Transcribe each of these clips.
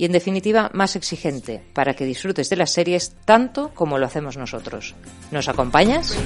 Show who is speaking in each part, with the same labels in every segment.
Speaker 1: y en definitiva más exigente para que disfrutes de las series tanto como lo hacemos nosotros. ¿Nos acompañas?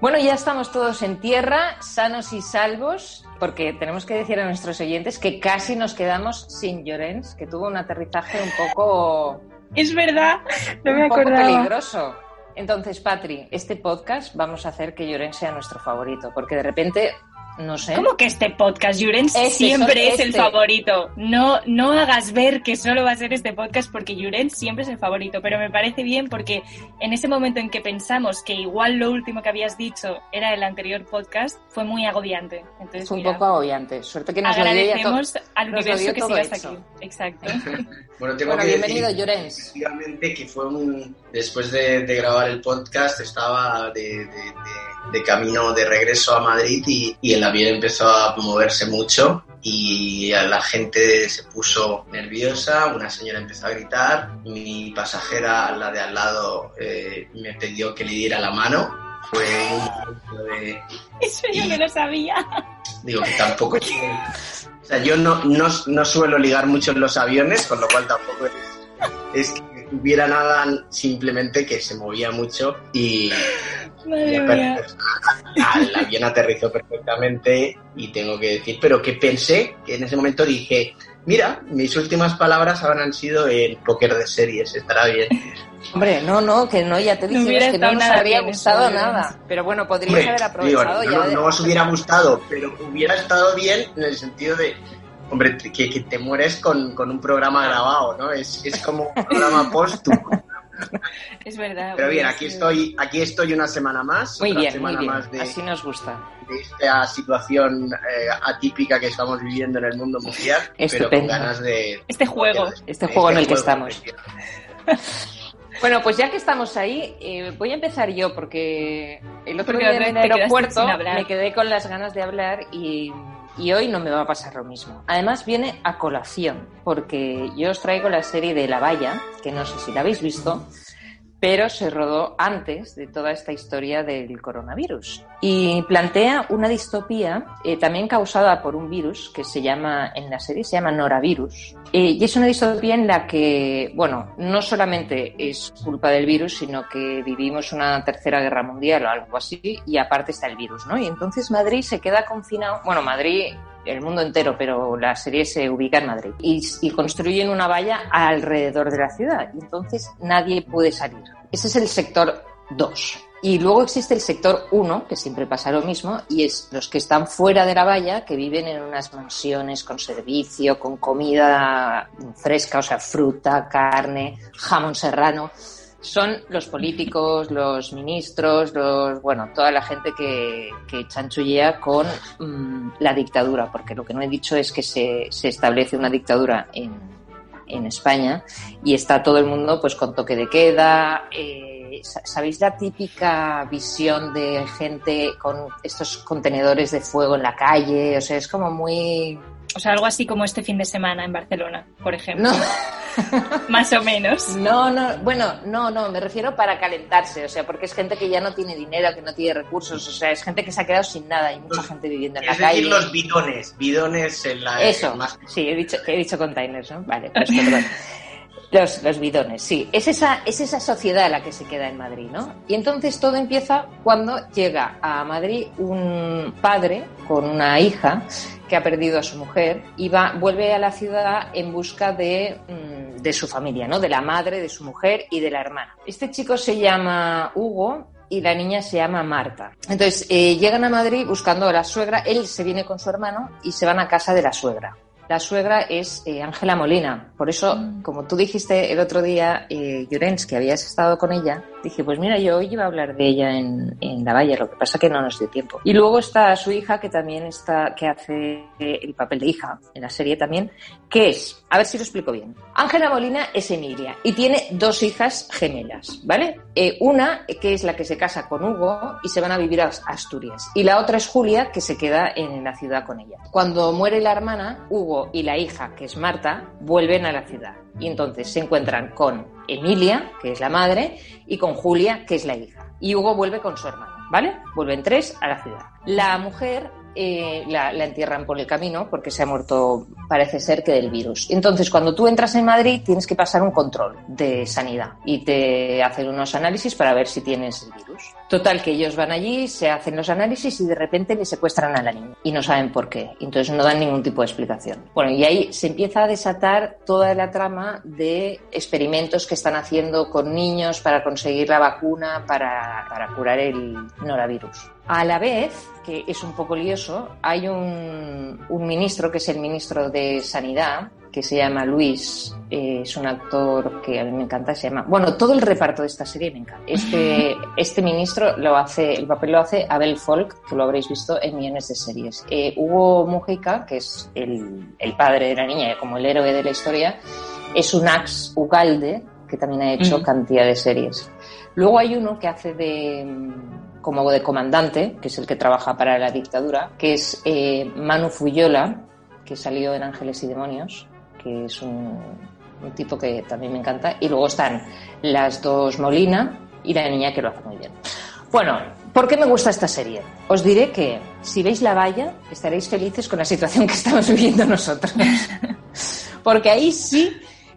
Speaker 1: Bueno, ya estamos todos en tierra, sanos y salvos, porque tenemos que decir a nuestros oyentes que casi nos quedamos sin Llorens, que tuvo un aterrizaje un poco...
Speaker 2: Es verdad, no me
Speaker 1: un poco
Speaker 2: acordaba.
Speaker 1: peligroso. Entonces, Patri, este podcast vamos a hacer que Llorens sea nuestro favorito, porque de repente, no sé...
Speaker 2: ¿Cómo que este podcast, Jurens,
Speaker 1: Este,
Speaker 2: siempre es el
Speaker 1: este.
Speaker 2: favorito? No, no hagas ver que solo va a ser este podcast porque Jurens siempre es el favorito, pero me parece bien porque en ese momento en que pensamos que igual lo último que habías dicho era el anterior podcast, fue muy agobiante. Entonces,
Speaker 1: Fue un
Speaker 2: mira,
Speaker 1: poco agobiante. Suerte que nos lo
Speaker 2: agradecemos al
Speaker 1: nos lo
Speaker 2: universo
Speaker 1: dio
Speaker 2: que sigas
Speaker 1: hecho.
Speaker 2: aquí. Exacto.
Speaker 3: Bueno, tengo
Speaker 1: Bueno,
Speaker 3: que
Speaker 1: bienvenido,
Speaker 3: decir
Speaker 1: Llorens.
Speaker 3: que fue un... Después de, de grabar el podcast estaba de, de- de- de camino de regreso a Madrid y, y el avión empezó a moverse mucho y a la gente se puso nerviosa, una señora empezó a gritar, mi pasajera, la de al lado, eh, me pidió que le diera la mano. Fue un de,
Speaker 2: Eso yo no lo sabía.
Speaker 3: Digo que tampoco. O sea, yo no, no, no suelo ligar mucho en los aviones, con lo cual tampoco es, es que hubiera nada, simplemente que se movía mucho y, y el avión aterrizó perfectamente y tengo que decir, pero que pensé que en ese momento dije, mira, mis últimas palabras habrán sido el póker de series, estará bien.
Speaker 1: Hombre, no, no, que no, ya te
Speaker 2: No
Speaker 1: dijimos
Speaker 2: hubiera
Speaker 1: que no nos habría gustado nada. Pero bueno, podrías
Speaker 3: Hombre,
Speaker 1: haber
Speaker 3: digo,
Speaker 1: aprovechado
Speaker 3: no,
Speaker 1: ya.
Speaker 3: no,
Speaker 1: de-
Speaker 3: no os hubiera gustado, pero hubiera estado bien en el sentido de, hombre, que, que te mueres con, con un programa grabado, ¿no? Es, es como un programa póstumo.
Speaker 2: Es verdad.
Speaker 3: Pero bien, aquí estoy, aquí estoy una semana más.
Speaker 1: Muy
Speaker 3: otra
Speaker 1: bien, muy
Speaker 3: semana
Speaker 1: bien.
Speaker 3: más de,
Speaker 1: Así nos gusta.
Speaker 3: de esta situación eh, atípica que estamos viviendo en el mundo mundial, pero
Speaker 1: Estupendo.
Speaker 3: con ganas de...
Speaker 2: Este juego.
Speaker 1: Este juego en el que
Speaker 3: juego,
Speaker 1: estamos. Bueno, pues ya que estamos ahí, eh, voy a empezar yo porque el otro
Speaker 2: Porque
Speaker 1: día en el aeropuerto me quedé con las ganas de hablar y, y hoy no me va a pasar lo mismo. Además viene a colación porque yo os traigo la serie de La Valla, que no sé si la habéis visto, pero se rodó antes de toda esta historia del coronavirus. Y plantea una distopía eh, también causada por un virus que se llama, en la serie se llama Noravirus. Eh, y es una distopía en la que, bueno, no solamente es culpa del virus, sino que vivimos una tercera guerra mundial o algo así, y aparte está el virus, ¿no? Y entonces Madrid se queda confinado, bueno, Madrid el mundo entero, pero la serie se ubica en Madrid. Y, construyen una valla alrededor de la ciudad. Entonces nadie puede salir. Ese es el sector 2. Y luego existe el sector 1, que siempre pasa lo mismo, y es los que están fuera de la valla, que viven en unas mansiones con servicio, con comida fresca, o sea, fruta, carne, jamón serrano. Son los políticos, los ministros, los, bueno, toda la gente que, que chanchullea con mm, la dictadura, porque lo que no he dicho es que se, se establece una dictadura en, en España y está todo el mundo pues con toque de queda. eh, sa- ¿Sabéis la típica visión de gente con estos contenedores de fuego en la calle? O sea, es como muy...
Speaker 2: O sea, algo así como este fin de semana en Barcelona, por ejemplo.
Speaker 1: No,
Speaker 2: Más o menos.
Speaker 1: No, no, bueno, no, no, me refiero para calentarse, o sea, porque es gente que ya no tiene dinero, que no tiene recursos, o sea, es gente que se ha quedado sin nada, hay mucha gente viviendo en la
Speaker 3: es decir,
Speaker 1: calle.
Speaker 3: los bidones, bidones en la...
Speaker 1: Eso,
Speaker 3: más-
Speaker 1: sí, he dicho, he dicho containers, ¿no? Vale, pues perdón. Los, los bidones, sí. Es esa, es esa sociedad la que se queda en Madrid, ¿no? Y entonces todo empieza cuando llega a Madrid un padre con una hija que ha perdido a su mujer y va, vuelve a la ciudad en busca de, mm, de su familia, ¿no? De la madre, de su mujer y de la hermana. Este chico se llama Hugo y la niña se llama Marta. Entonces eh, llegan a Madrid buscando a la suegra, él se viene con su hermano y se van a casa de la suegra. La suegra es eh, Ángela Molina. Por eso, como tú dijiste el otro día, eh, Llorens, que habías estado con ella, dije, pues mira, yo hoy iba a hablar de ella en, en La Valla, lo que pasa que no nos dio tiempo. Y luego está su hija, que también está, que hace el papel de hija en la serie también, que es, a ver si lo explico bien. Ángela Molina es Emilia y tiene dos hijas gemelas, ¿vale? Eh, una que es la que se casa con Hugo y se van a vivir a Asturias. Y la otra es Julia, que se queda en la ciudad con ella. Cuando muere la hermana, Hugo y la hija, que es Marta, vuelven a la ciudad. Y entonces se encuentran con Emilia, que es la madre, y con Julia, que es la hija. Y Hugo vuelve con su hermano, ¿vale? Vuelven tres a la ciudad. La mujer eh, la, la entierran por el camino porque se ha muerto, parece ser que del virus. Entonces, cuando tú entras en Madrid, tienes que pasar un control de sanidad y te hacen unos análisis para ver si tienes el virus. Total, que ellos van allí, se hacen los análisis y de repente le secuestran a la niña y no saben por qué. Entonces no dan ningún tipo de explicación. Bueno, y ahí se empieza a desatar toda la trama de experimentos que están haciendo con niños para conseguir la vacuna para, curar el norovirus. A la vez, que es un poco lioso, hay un, un ministro que es el ministro de Sanidad, que se llama Luis, eh, es un actor que a mí me encanta, se llama... Bueno, todo el reparto de esta serie me encanta. Este, este ministro lo hace, el papel lo hace Abel Folk, que lo habréis visto en millones de series. Eh, Hugo Mujica, que es el, el padre de la niña, como el héroe de la historia, es un Ax Ugalde, que también ha hecho cantidad de series. Luego hay uno que hace de como de comandante, que es el que trabaja para la dictadura, que es eh, Manu Fuyola, que salió en Ángeles y Demonios, que es un, un tipo que también me encanta. Y luego están las dos Molina y la niña que lo hace muy bien. Bueno, ¿por qué me gusta esta serie? Os diré que si veis La Valla estaréis felices con la situación que estamos viviendo nosotros. Porque ahí sí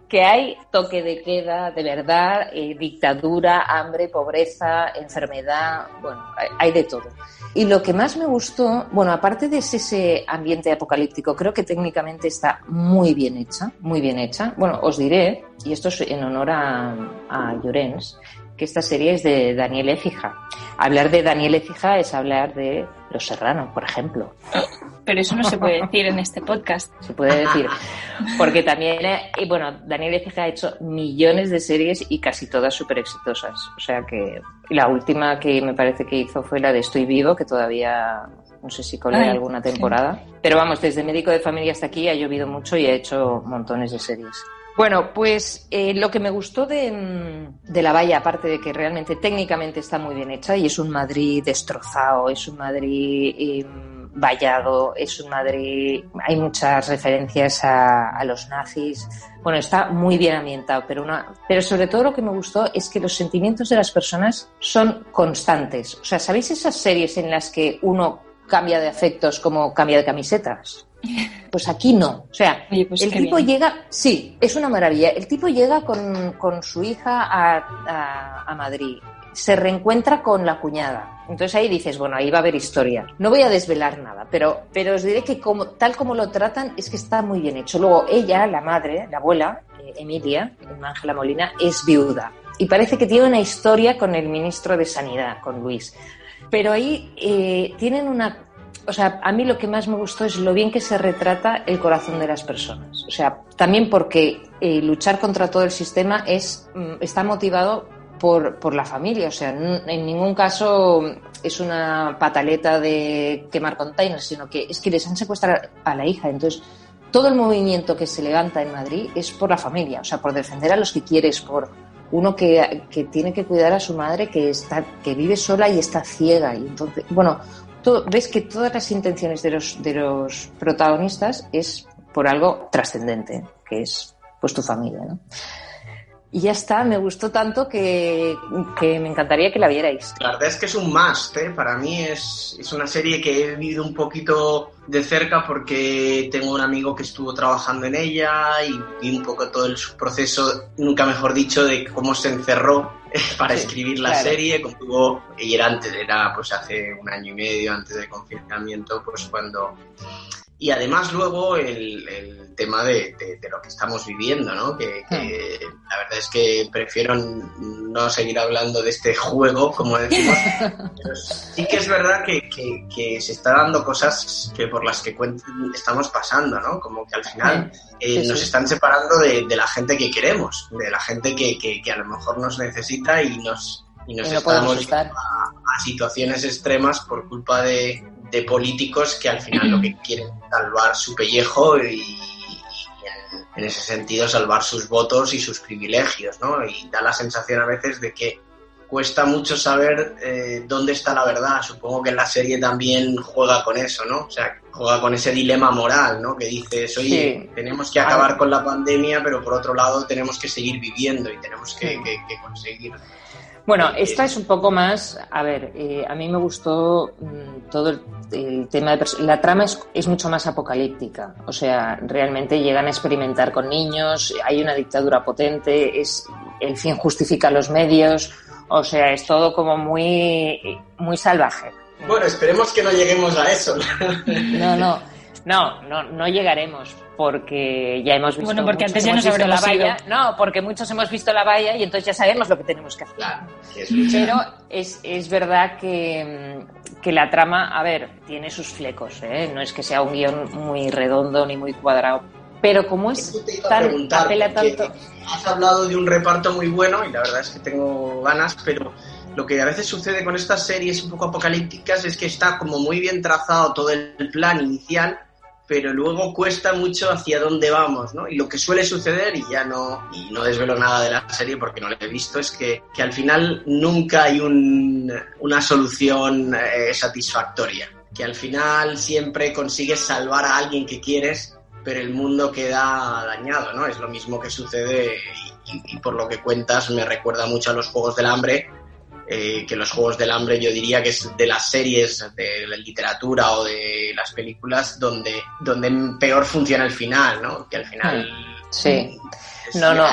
Speaker 1: que hay toque de queda, de verdad, eh, dictadura, hambre, pobreza, enfermedad, bueno, hay, de todo. Y lo que más me gustó, bueno, aparte de ese- ese ambiente apocalíptico, creo que técnicamente está muy bien hecha, muy bien hecha. Bueno, os diré, y esto es en honor a, a Llorens, que esta serie es de Daniel Écija. Hablar de Daniel Écija es hablar de Los Serrano, por ejemplo
Speaker 2: Pero eso no se puede decir en este podcast.
Speaker 1: se puede decir. Porque también, eh, y bueno, Daniel Ecija ha hecho millones de series y casi todas súper exitosas. O sea que la última que me parece que hizo fue la de Estoy Vivo, que todavía no sé si colé alguna temporada. Pero vamos, desde Médico de Familia hasta aquí ha llovido mucho y ha hecho montones de series. Bueno, pues eh, lo que me gustó de, mm, de La Valla, aparte de que realmente técnicamente está muy bien hecha y es un Madrid destrozado, es un Madrid eh, vallado, es un Madrid, hay muchas referencias a, a los nazis. Bueno, está muy bien ambientado, pero, una, pero sobre todo lo que me gustó es que los sentimientos de las personas son constantes. O sea, ¿sabéis esas series en las que uno cambia de afectos como cambia de camisetas? Pues aquí no. O sea,
Speaker 2: Oye, pues
Speaker 1: el tipo
Speaker 2: bien.
Speaker 1: llega, sí, es una maravilla. El tipo llega con, con su hija a, a- a Madrid, se reencuentra con la cuñada. Entonces ahí dices, bueno, ahí va a haber historia. No voy a desvelar nada, pero, pero os diré que como, tal como lo tratan es que está muy bien hecho. Luego ella, la madre, la abuela, eh, Emilia, Ángela Molina, es viuda. Y parece que tiene una historia con el ministro de Sanidad, con Luis. Pero ahí eh, tienen una o sea, a mí lo que más me gustó es lo bien que se retrata el corazón de las personas. O sea, también porque eh, luchar contra todo el sistema es, mm, está motivado por, por la familia. O sea, en ningún caso es una pataleta de quemar containers, sino que es que les han secuestrado a la hija. Entonces, todo el movimiento que se levanta en Madrid es por la familia, o sea, por defender a los que quieres, por uno que, que tiene que cuidar a su madre que está que vive sola y está ciega y entonces bueno ves que todas las intenciones de los de los protagonistas es por algo trascendente que es pues tu familia, ¿no? Y ya está, me gustó tanto que, que, me encantaría que la vierais.
Speaker 3: La verdad es que es un must, ¿eh? para mí es, es, una serie que he vivido un poquito de cerca porque tengo un amigo que estuvo trabajando en ella y un poco todo el proceso, nunca mejor dicho, de cómo se encerró para escribir la claro. serie, como y era antes, era pues hace un año y medio antes del confinamiento, pues cuando y además luego el, el tema de, de, de, lo que estamos viviendo, ¿no? Que, que hmm. la verdad es que prefiero no seguir hablando de este juego, como decimos, pero sí que es verdad que, que, que, se está dando cosas que por las que estamos pasando, ¿no? Como que al final eh, sí, nos están separando de, de, la gente que queremos, de la gente que, que, a lo mejor nos necesita y nos, y nos y no estamos a, a situaciones extremas por culpa de, de políticos que al final lo que quieren es salvar su pellejo y, y en, en, ese sentido salvar sus votos y sus privilegios, ¿no? Y da la sensación a veces de que cuesta mucho saber eh, dónde está la verdad. Supongo que la serie también juega con eso, ¿no? O sea, juega con ese dilema moral, ¿no? Que dices, oye, sí. tenemos que acabar con la pandemia, pero por otro lado tenemos que seguir viviendo y tenemos que, que, que conseguir
Speaker 1: bueno, esta es un poco más, a ver, eh, a mí me gustó mmm, todo el, el, tema de la trama es, es, mucho más apocalíptica, o sea, realmente llegan a experimentar con niños, hay una dictadura potente, es el fin justifica los medios, o sea, es todo como muy muy salvaje.
Speaker 3: Bueno, esperemos que no lleguemos a eso.
Speaker 1: No, no. No, no, no llegaremos porque ya hemos visto.
Speaker 2: Bueno, porque antes ya nos
Speaker 1: visto la valla. Ido. No, porque muchos hemos visto la valla y entonces ya sabemos lo que tenemos que hacer.
Speaker 3: Claro,
Speaker 1: es Pero es, es verdad que, que, la trama, a ver, tiene sus flecos. ¿eh? No es que sea un guion muy redondo ni muy cuadrado. Pero como es tan. apela tanto.
Speaker 3: Has hablado de un reparto muy bueno y la verdad es que tengo ganas, pero lo que a veces sucede con estas series un poco apocalípticas es que está como muy bien trazado todo el plan inicial pero luego cuesta mucho hacia dónde vamos, ¿no? Y lo que suele suceder, y ya no, y no desvelo nada de la serie porque no la he visto, es que, que al final nunca hay un, una solución eh, satisfactoria. Que al final siempre consigues salvar a alguien que quieres, pero el mundo queda dañado, ¿no? Es lo mismo que sucede, y, y por lo que cuentas me recuerda mucho a los Juegos del Hambre, eh, que los Juegos del Hambre yo diría que es de las series de la literatura o de las películas donde, donde peor funciona el final, ¿no? Que al final
Speaker 1: sí.
Speaker 3: es no, no.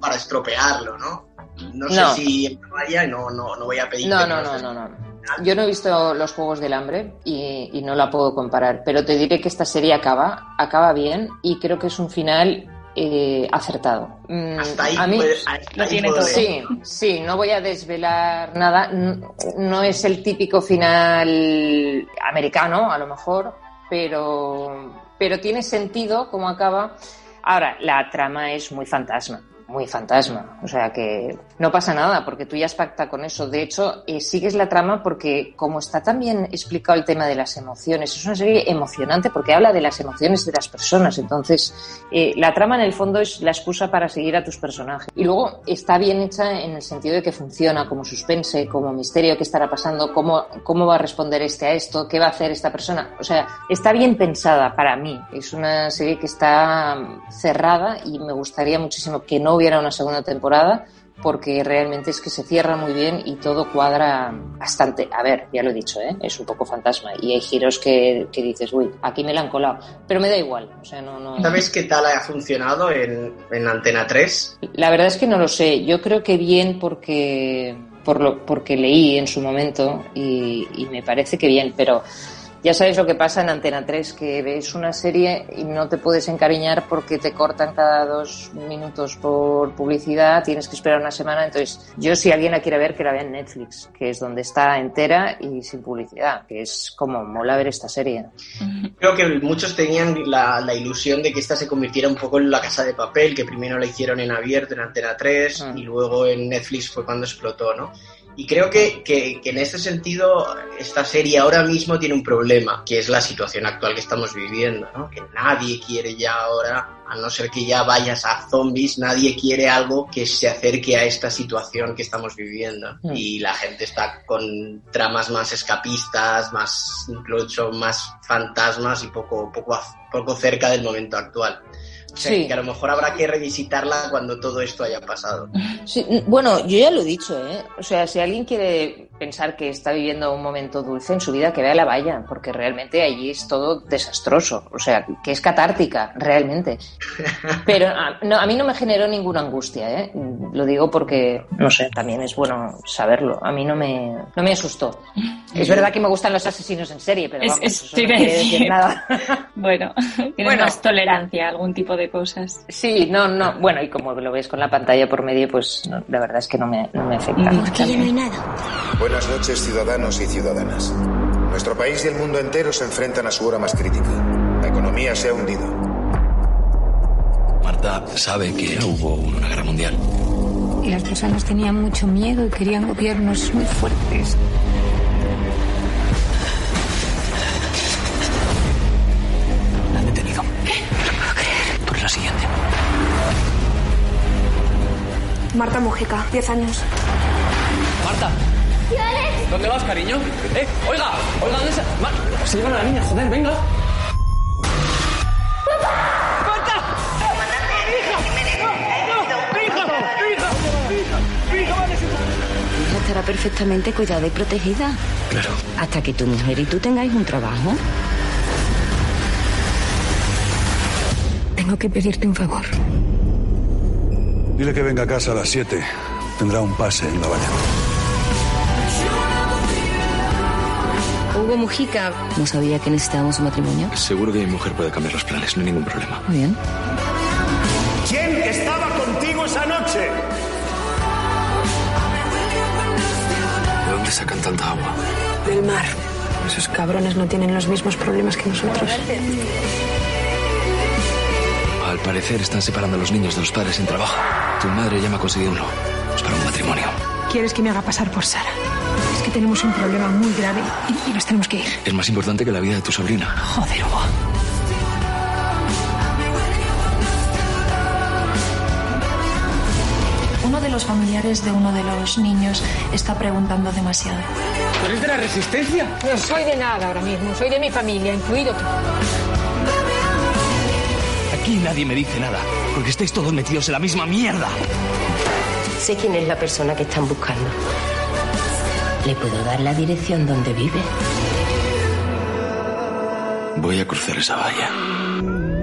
Speaker 3: para estropearlo, ¿no? No sé no. si vaya, no, no, no voy a pedir.
Speaker 1: No, no, no, no, no. Yo no he visto los Juegos del Hambre y, y no la puedo comparar, pero te diré que esta serie acaba, acaba bien y creo que es un final eh, acertado.
Speaker 3: Mm, Hasta ahí
Speaker 1: a mí
Speaker 3: puede, ahí,
Speaker 1: lo tiene todo. Sí, sí, no voy a desvelar nada. No, no, es el típico final americano, a lo mejor, pero, pero tiene sentido cómo acaba. Ahora, la trama es muy fantasma muy fantasma. O sea que no pasa nada porque tú ya has pactado con eso. De hecho, eh, sigues la trama porque como está también explicado el tema de las emociones, es una serie emocionante porque habla de las emociones de las personas. Entonces, eh, la trama en el fondo es la excusa para seguir a tus personajes. Y luego está bien hecha en el sentido de que funciona como suspense, como misterio, qué estará pasando, cómo, cómo va a responder este a esto, qué va a hacer esta persona. O sea, está bien pensada para mí. Es una serie que está cerrada y me gustaría muchísimo que no hubiera una segunda temporada porque realmente es que se cierra muy bien y todo cuadra bastante. A ver, ya lo he dicho, ¿eh? es un poco fantasma y hay giros que, que, dices, uy, aquí me la han colado, pero me da igual. O sea, no, no...
Speaker 3: ¿Sabes qué tal ha funcionado en, en Antena 3?
Speaker 1: La verdad es que no lo sé. Yo creo que bien porque, por lo, porque leí en su momento y, y me parece que bien, pero ya sabes lo que pasa en Antena 3, que ves una serie y no te puedes encariñar porque te cortan cada dos minutos por publicidad, tienes que esperar una semana. Entonces, yo si alguien la quiere ver, que la vea en Netflix, que es donde está entera y sin publicidad, que es como mola ver esta serie.
Speaker 3: Creo que muchos tenían la, la ilusión de que esta se convirtiera un poco en la casa de papel, que primero la hicieron en abierto, en Antena 3, mm. y luego en Netflix fue cuando explotó, ¿no? Y creo que, que, que, en este sentido esta serie ahora mismo tiene un problema, que es la situación actual que estamos viviendo, ¿no? Que nadie quiere ya ahora, a no ser que ya vayas a zombies, nadie quiere algo que se acerque a esta situación que estamos viviendo. Mm. Y la gente está con tramas más escapistas, más incluso más fantasmas y poco, poco, poco cerca del momento actual.
Speaker 1: Sí.
Speaker 3: Que a lo mejor habrá que revisitarla cuando todo esto haya pasado.
Speaker 1: Sí, bueno, yo ya lo he dicho, ¿eh? O sea, si alguien quiere pensar que está viviendo un momento dulce en su vida, que vea la valla, porque realmente allí es todo desastroso. O sea, que es catártica, realmente. Pero a, no, a mí no me generó ninguna angustia, ¿eh? Lo digo porque, no sé, también es bueno saberlo. A mí no me, no me asustó. Es verdad que me gustan los asesinos en serie, pero
Speaker 2: Es-
Speaker 1: vamos,
Speaker 2: es-
Speaker 1: eso
Speaker 2: te
Speaker 1: no quiere
Speaker 2: decir.
Speaker 1: nada.
Speaker 2: Bueno, tienes
Speaker 1: Bueno.
Speaker 2: más tolerancia a algún tipo de cosas.
Speaker 1: Sí, no, no. Bueno, y como lo ves con la pantalla por medio, pues no, la verdad es que no me, no me afecta.
Speaker 2: Mm.
Speaker 4: Aquí ya no hay nada.
Speaker 5: Buenas noches, ciudadanos y ciudadanas. Nuestro país y el mundo entero se enfrentan a su hora más crítica. La economía se ha hundido.
Speaker 6: Marta sabe que hubo una guerra mundial.
Speaker 4: Y las personas tenían mucho miedo y querían gobiernos muy fuertes.
Speaker 6: La han detenido. ¿Qué? No puedo creer. Tú eres la siguiente.
Speaker 7: Marta Mujica, 10 años.
Speaker 8: Marta. ¿Dónde vas, cariño? ¡Eh! ¡Oiga! ¡Oiga, ¿dónde se...? Mar- Se llevan a la niña, joder, venga.
Speaker 9: Estará perfectamente cuidada y protegida.
Speaker 6: Claro.
Speaker 9: Hasta que tu mujer y tú tengáis un trabajo.
Speaker 4: Tengo que pedirte un favor.
Speaker 10: Dile que venga a casa a las 7. Tendrá un pase en la valla.
Speaker 9: Hugo Mujica. No sabía que necesitábamos un matrimonio.
Speaker 6: Seguro que mi mujer puede cambiar los planes, no hay ningún problema.
Speaker 9: Muy bien.
Speaker 5: ¿Quién estaba contigo esa noche?
Speaker 6: Dónde sacan tanta agua?
Speaker 7: Del mar. Esos cabrones no tienen los mismos problemas que nosotros.
Speaker 6: Al parecer están separando a los niños de los padres sin trabajo. Tu madre ya me ha conseguido uno. Es para un matrimonio.
Speaker 7: ¿Quieres que me haga pasar por Sara? Es que tenemos un problema muy grave y, y nos tenemos que ir.
Speaker 6: Es más importante que la vida de tu sobrina.
Speaker 7: Joder, Hugo.
Speaker 11: De los familiares de uno de los niños está preguntando demasiado.
Speaker 8: ¿Tú eres de la resistencia?
Speaker 4: No soy de nada ahora mismo, soy de mi familia, incluido tú.
Speaker 8: Aquí nadie me dice nada, porque estáis todos metidos en la misma mierda.
Speaker 9: Sé quién es la persona que están buscando. ¿Le puedo dar la dirección donde vive?
Speaker 6: Voy a cruzar esa valla.